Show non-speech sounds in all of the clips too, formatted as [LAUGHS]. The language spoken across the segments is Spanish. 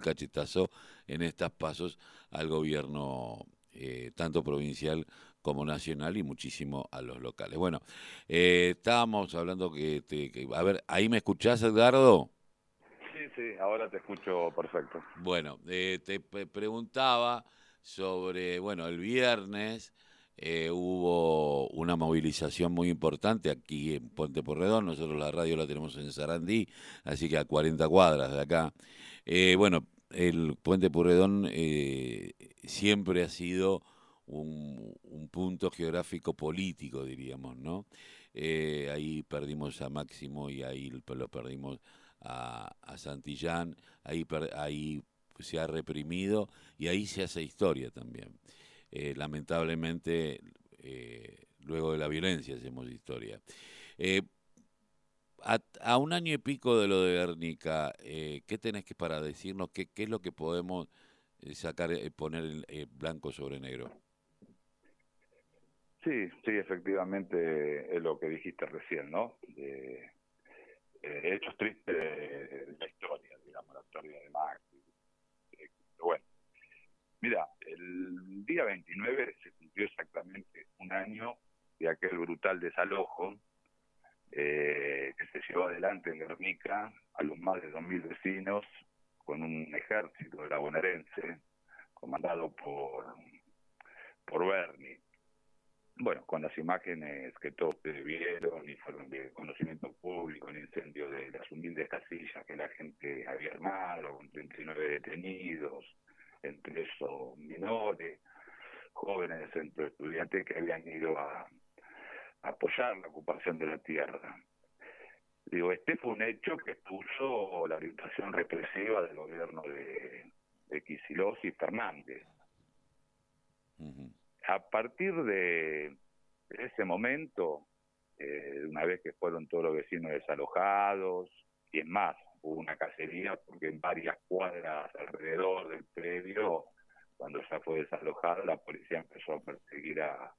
cachetazo en estas pasos al gobierno eh, tanto provincial como nacional y muchísimo a los locales. Bueno, eh, estábamos hablando que, a ver, ¿ahí me escuchás, Edgardo? Sí, sí, ahora te escucho perfecto. Bueno, eh, te preguntaba sobre, bueno, el viernes eh, hubo una movilización muy importante aquí en Puente Porredón, nosotros la radio la tenemos en Sarandí, así que a 40 cuadras de acá. Eh, bueno, el Puente Porredón eh, siempre ha sido un, punto geográfico político, diríamos, ¿no? ahí perdimos a Máximo y ahí lo perdimos a, Santillán, ahí, ahí se ha reprimido y ahí se hace historia también. Eh, lamentablemente, eh, luego de la violencia hacemos historia. Eh, a, un año y pico de lo de Guernica, ¿qué tenés que para decirnos? ¿Qué, qué es lo que podemos sacar, poner blanco sobre negro? Sí, sí, efectivamente es lo que dijiste recién, ¿no? De, hechos tristes de, la historia, digamos, la historia de Max. bueno, mira, el día 29 se cumplió exactamente un año de aquel brutal desalojo eh, que se llevó adelante en Guernica a los más de 2.000 vecinos con un ejército de la bonaerense comandado por, por Bernie. Bueno, con las imágenes que todos vieron y fueron de conocimiento público, el incendio de las humildes casillas que la gente había armado, con 39 detenidos, entre esos menores, jóvenes del centro de estudiantes que habían ido a, apoyar la ocupación de la tierra. Digo, este fue un hecho que puso la orientación represiva del gobierno de, de y Fernández. A partir de, ese momento, eh, una vez que fueron todos los vecinos desalojados, y es más, hubo una cacería porque en varias cuadras alrededor del predio, cuando ya fue desalojado, la policía empezó a perseguir a,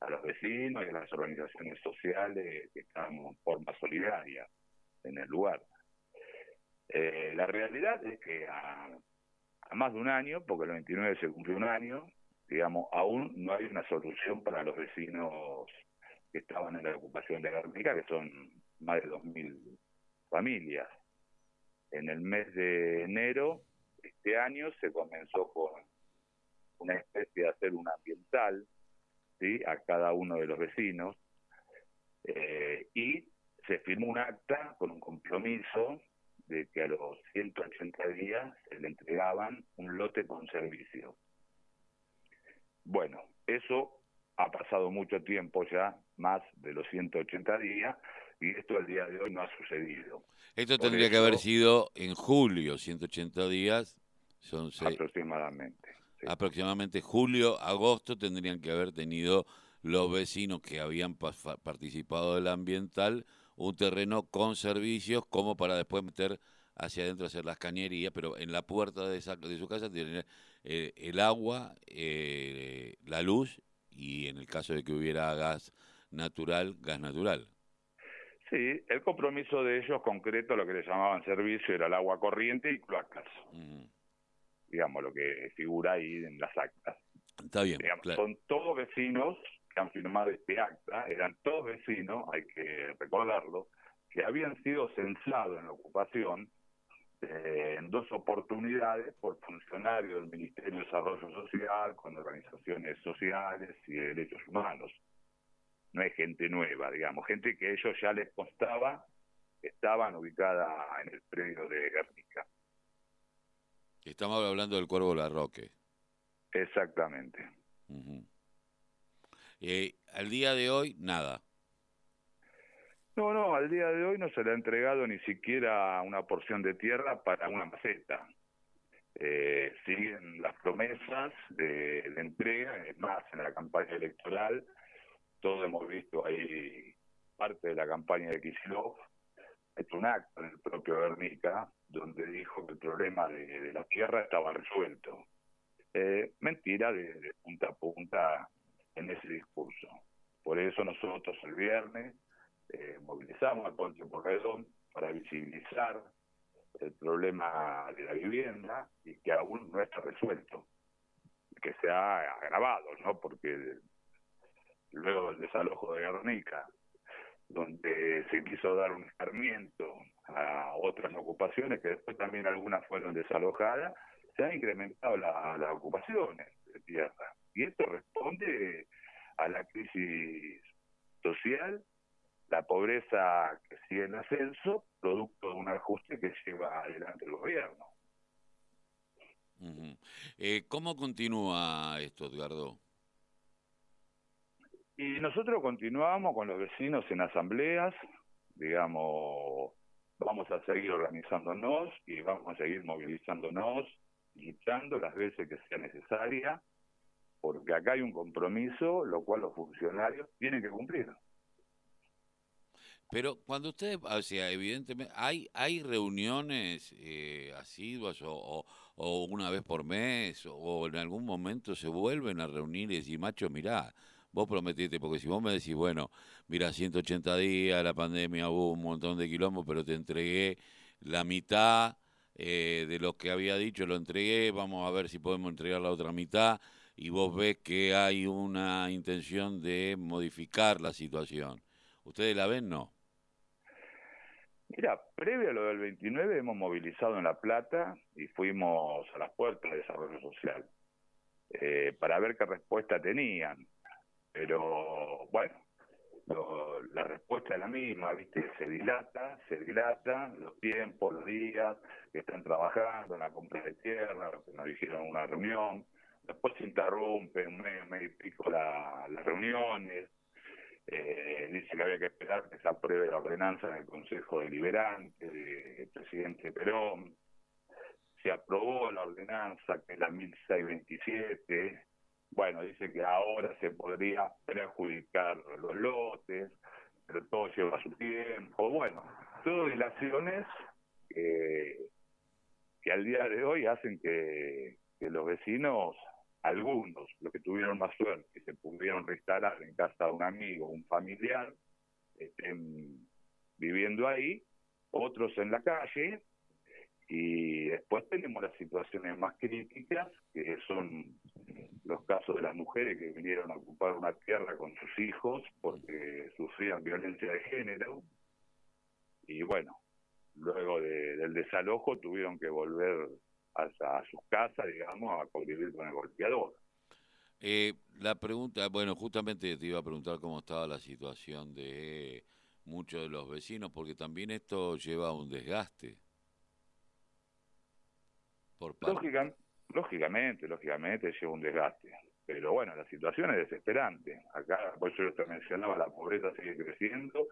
a los vecinos y a las organizaciones sociales que estaban en forma solidaria en el lugar. Eh, la realidad es que a, más de un año, porque el 29 se cumplió un año, digamos, aún no hay una solución para los vecinos que estaban en la ocupación de Guernica, que son más de 2.000 familias en el mes de enero este año se comenzó con una especie de hacer un ambiental ¿sí? a cada uno de los vecinos eh, y se firmó un acta con un compromiso de que a los 180 días se le entregaban un lote con servicio. Bueno, eso ha pasado mucho tiempo ya, más de los 180 días, y esto al día de hoy no ha sucedido. Esto tendría que haber sido en julio, 180 días. Son aproximadamente. Aproximadamente julio, agosto tendrían que haber tenido los vecinos que habían participado del ambiental un terreno con servicios como para después meter hacia adentro hacer las cañerías, pero en la puerta de, de su casa tienen eh, el agua, eh, la luz y en el caso de que hubiera gas natural, gas natural. Sí, el compromiso de ellos concreto, lo que le llamaban servicio, era el agua corriente y cloacas. Digamos, lo que figura ahí en las actas. Está bien. Son todos vecinos que han firmado este acta, eran todos vecinos, hay que recordarlo, que habían sido censados en la ocupación eh, en dos oportunidades por funcionarios del Ministerio de Desarrollo Social, con organizaciones sociales y de derechos humanos no es gente nueva, digamos, gente que ellos ya les constaba estaban ubicada en el predio de Guernica. Estamos hablando del Cuervo Larroque. Exactamente. Eh, al día de hoy, nada. No, no, al día de hoy no se le ha entregado ni siquiera una porción de tierra para una maceta. Eh, siguen las promesas de, de entrega, es más, en la campaña electoral todos hemos visto ahí parte de la campaña de Kisilov, hecho un acto en el propio Guernica, donde dijo que el problema de, la tierra estaba resuelto. Eh, mentira de, punta a punta en ese discurso. Por eso nosotros el viernes eh, movilizamos al Ponte Porredón para visibilizar el problema de la vivienda y que aún no está resuelto, que se ha agravado, ¿no? Porque luego del desalojo de Guernica, donde se quiso dar un escarmiento a otras ocupaciones, que después también algunas fueron desalojadas, se han incrementado las ocupaciones de tierra. Y esto responde a la crisis social, la pobreza que sigue en ascenso, producto de un ajuste que lleva adelante el gobierno. eh, ¿Cómo continúa esto, Edgardo? Y nosotros continuamos con los vecinos en asambleas, digamos, vamos a seguir organizándonos y vamos a seguir movilizándonos, luchando las veces que sea necesaria, porque acá hay un compromiso, lo cual los funcionarios tienen que cumplir. Pero cuando ustedes, o sea, evidentemente, hay hay reuniones eh, asiduas o, o, una vez por mes o en algún momento se vuelven a reunir y decir, macho, mirá, vos prometiste, porque si vos me decís, bueno, mira, 180 días, la pandemia hubo un montón de quilombos, pero te entregué la mitad eh, de lo que había dicho, lo entregué, vamos a ver si podemos entregar la otra mitad, y vos ves que hay una intención de modificar la situación. ¿Ustedes la ven? No. Mira, previo a lo del 29 hemos movilizado en La Plata y fuimos a las puertas de desarrollo social eh, para ver qué respuesta tenían. Pero bueno, la respuesta es la misma, ¿viste? Se dilata, se dilata los tiempos, los días que están trabajando en la compra de tierra, que nos dijeron una reunión, después se interrumpe un mes, mes y pico las reuniones, eh, dice que había que esperar que se apruebe la ordenanza en el Consejo Deliberante del presidente Perón, se aprobó la ordenanza que es la 1627, bueno, dice que ahora se podría perjudicar los lotes, pero todo lleva su tiempo. Bueno, todas dilaciones que, que al día de hoy hacen que, que los vecinos, algunos, los que tuvieron más suerte, que se pudieron restaurar en casa de un amigo, un familiar, estén viviendo ahí, otros en la calle, y después tenemos las situaciones más críticas, que son los casos de las mujeres que vinieron a ocupar una tierra con sus hijos porque sufrían violencia de género. Y bueno, luego del desalojo tuvieron que volver a, a sus casas, digamos, a convivir con el golpeador. Eh, la pregunta, bueno, justamente te iba a preguntar cómo estaba la situación de muchos de los vecinos, porque también esto lleva a un desgaste. Por lógicamente, lógicamente lleva un desgaste. Pero bueno, la situación es desesperante. Acá, por eso yo te mencionaba, la pobreza sigue creciendo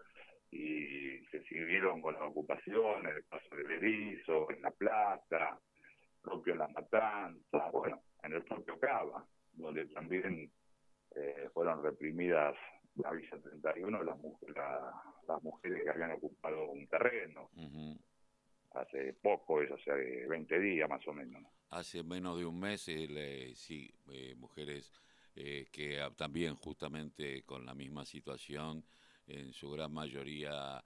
y se siguieron con las ocupaciones, el paso de Berizo, en La Plata, propio en La Matanza, bueno, en el propio Cava, donde también eh, fueron reprimidas la Villa 31 las, las mujeres que habían ocupado un terreno hace poco, es hace 20 días más o menos. Hace menos de un mes, eh, sí, eh, mujeres eh, que también justamente con la misma situación, en su gran mayoría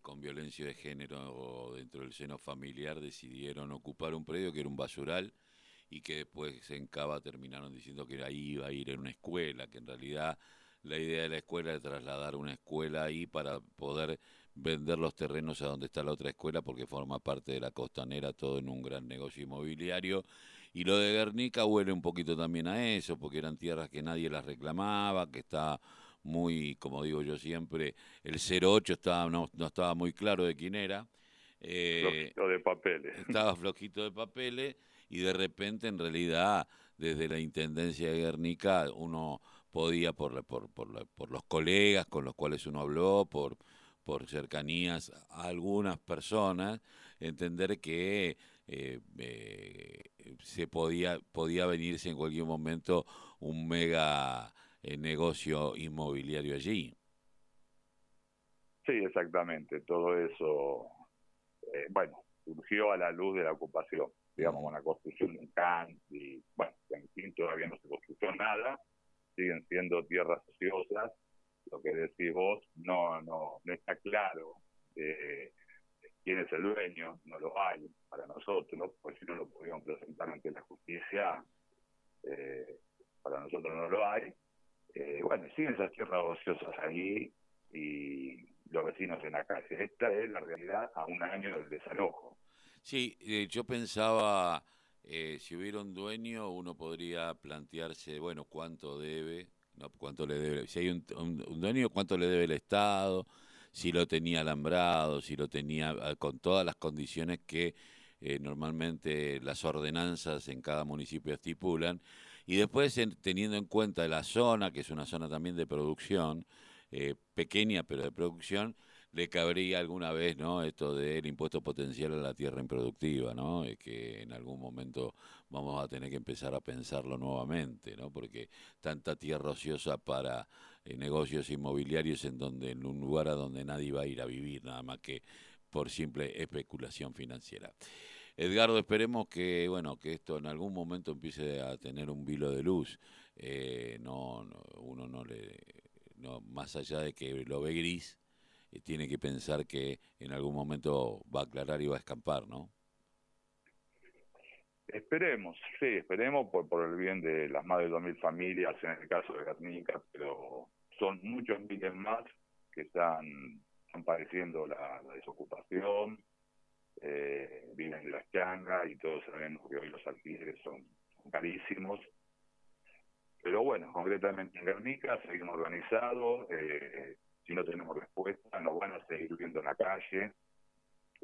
con violencia de género dentro del seno familiar, decidieron ocupar un predio que era un basural y que después en Cava terminaron diciendo que ahí iba a ir en una escuela, que en realidad la idea de la escuela era trasladar una escuela ahí para poder vender los terrenos a donde está la otra escuela porque forma parte de la costanera, todo en un gran negocio inmobiliario. Y lo de Guernica huele un poquito también a eso, porque eran tierras que nadie las reclamaba, que está muy, como digo yo siempre, el 08 estaba, no, no estaba muy claro de quién era. Eh, flojito de papeles. Estaba flojito de papeles y de repente en realidad desde la Intendencia de Guernica uno podía por, por, por, por los colegas con los cuales uno habló, por por cercanías a algunas personas, entender que eh, eh, se podía, podía venirse en cualquier momento un mega eh, negocio inmobiliario allí. Sí, exactamente. Todo eso, bueno, surgió a la luz de la ocupación, digamos, con la construcción de un CAN y, bueno, en fin, todavía no se construyó nada, siguen siendo tierras ociosas lo que decís vos no no no está claro eh, quién es el dueño, no lo hay para nosotros, pues si no lo podíamos presentar ante la justicia, eh, para nosotros no lo hay. Eh, bueno, siguen esas tierras ociosas ahí y los vecinos en la calle. Esta es la realidad a un año del desalojo. Sí, eh, yo pensaba, si hubiera un dueño, uno podría plantearse, bueno, cuánto debe, no, cuánto le debe, si hay un dueño, cuánto le debe el Estado, si lo tenía alambrado, si lo tenía ah, con todas las condiciones que eh, normalmente las ordenanzas en cada municipio estipulan. Y después, teniendo en cuenta la zona, que es una zona también de producción, eh, pequeña pero de producción, le cabría alguna vez no esto del impuesto potencial a la tierra improductiva no que en algún momento vamos a tener que empezar a pensarlo nuevamente no porque tanta tierra ociosa para eh, negocios inmobiliarios en donde en un lugar a donde nadie va a ir a vivir nada más que por simple especulación financiera. Edgardo esperemos que bueno que esto en algún momento empiece a tener un vilo de luz. Eh, no, no uno no le no más allá de que lo ve gris tiene que pensar que en algún momento va a aclarar y va a escapar, ¿no? Esperemos, sí, esperemos por, por el bien de las más de 2.000 familias en el caso de Guernica, pero son muchos miles más que están, padeciendo la, desocupación, eh, viven en las changas y todos sabemos que hoy los alquileres son, carísimos. Pero bueno, concretamente en Guernica seguimos organizados, eh, si no tenemos respuesta, nos van a seguir viendo en la calle,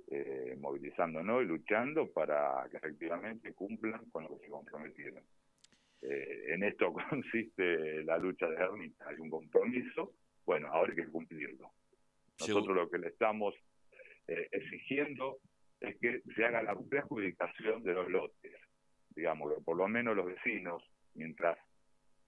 eh, movilizándonos y luchando para que efectivamente cumplan con lo que se comprometieron. Eh, en esto [LAUGHS] consiste la lucha de Ermita, hay un compromiso, bueno, ahora hay que cumplirlo. Nosotros lo que le estamos eh, exigiendo es que se haga la preadjudicación de los lotes, digamos, que por lo menos los vecinos, mientras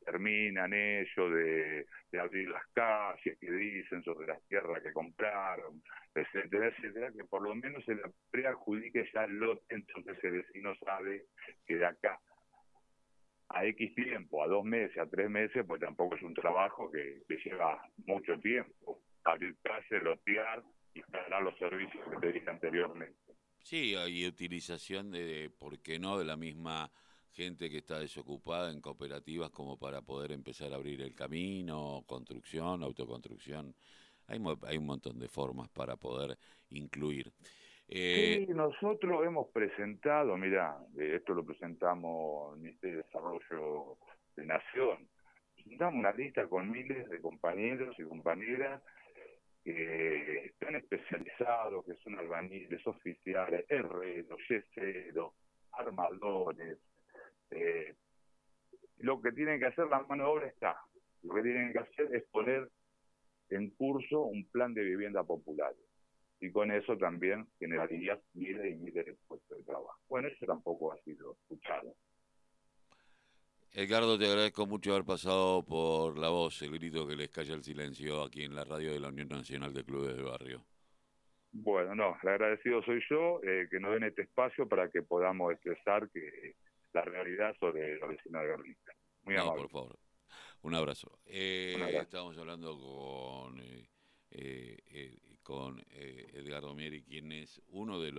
terminan ellos de, abrir las calles, que dicen sobre las tierras que compraron, etcétera, etcétera, que por lo menos se la preadjudique ya el lote, entonces el vecino sabe que de acá a X tiempo, a dos meses, a tres meses, pues tampoco es un trabajo que, lleva mucho tiempo. Abrir calles, lotear y instalar los servicios que te dije anteriormente. Sí, hay utilización de, ¿por qué no?, de la misma gente que está desocupada en cooperativas como para poder empezar a abrir el camino, construcción, autoconstrucción. Hay, hay un montón de formas para poder incluir. Eh, sí, nosotros hemos presentado, mira, eh, esto lo presentamos en el Ministerio de Desarrollo de Nación, presentamos una lista con miles de compañeros y compañeras que están especializados, que son albañiles, oficiales, herreros, yeseros, armadores, eh, lo que tienen que hacer, la mano de obra está. Lo que tienen que hacer es poner en curso un plan de vivienda popular. Y con eso también generaría miles y miles de puestos de trabajo. Bueno, eso tampoco ha sido escuchado. Edgardo, te agradezco mucho haber pasado por la voz, el grito que les calla el silencio aquí en la radio de la Unión Nacional de Clubes de Barrio. Bueno, no, el agradecido soy yo, eh, que nos den este espacio para que podamos expresar que la realidad sobre los vecinos de Guernica. Muy no, por favor. Un abrazo. Eh, Estamos hablando con, eh, eh, con Edgardo Mieri, quien es uno de los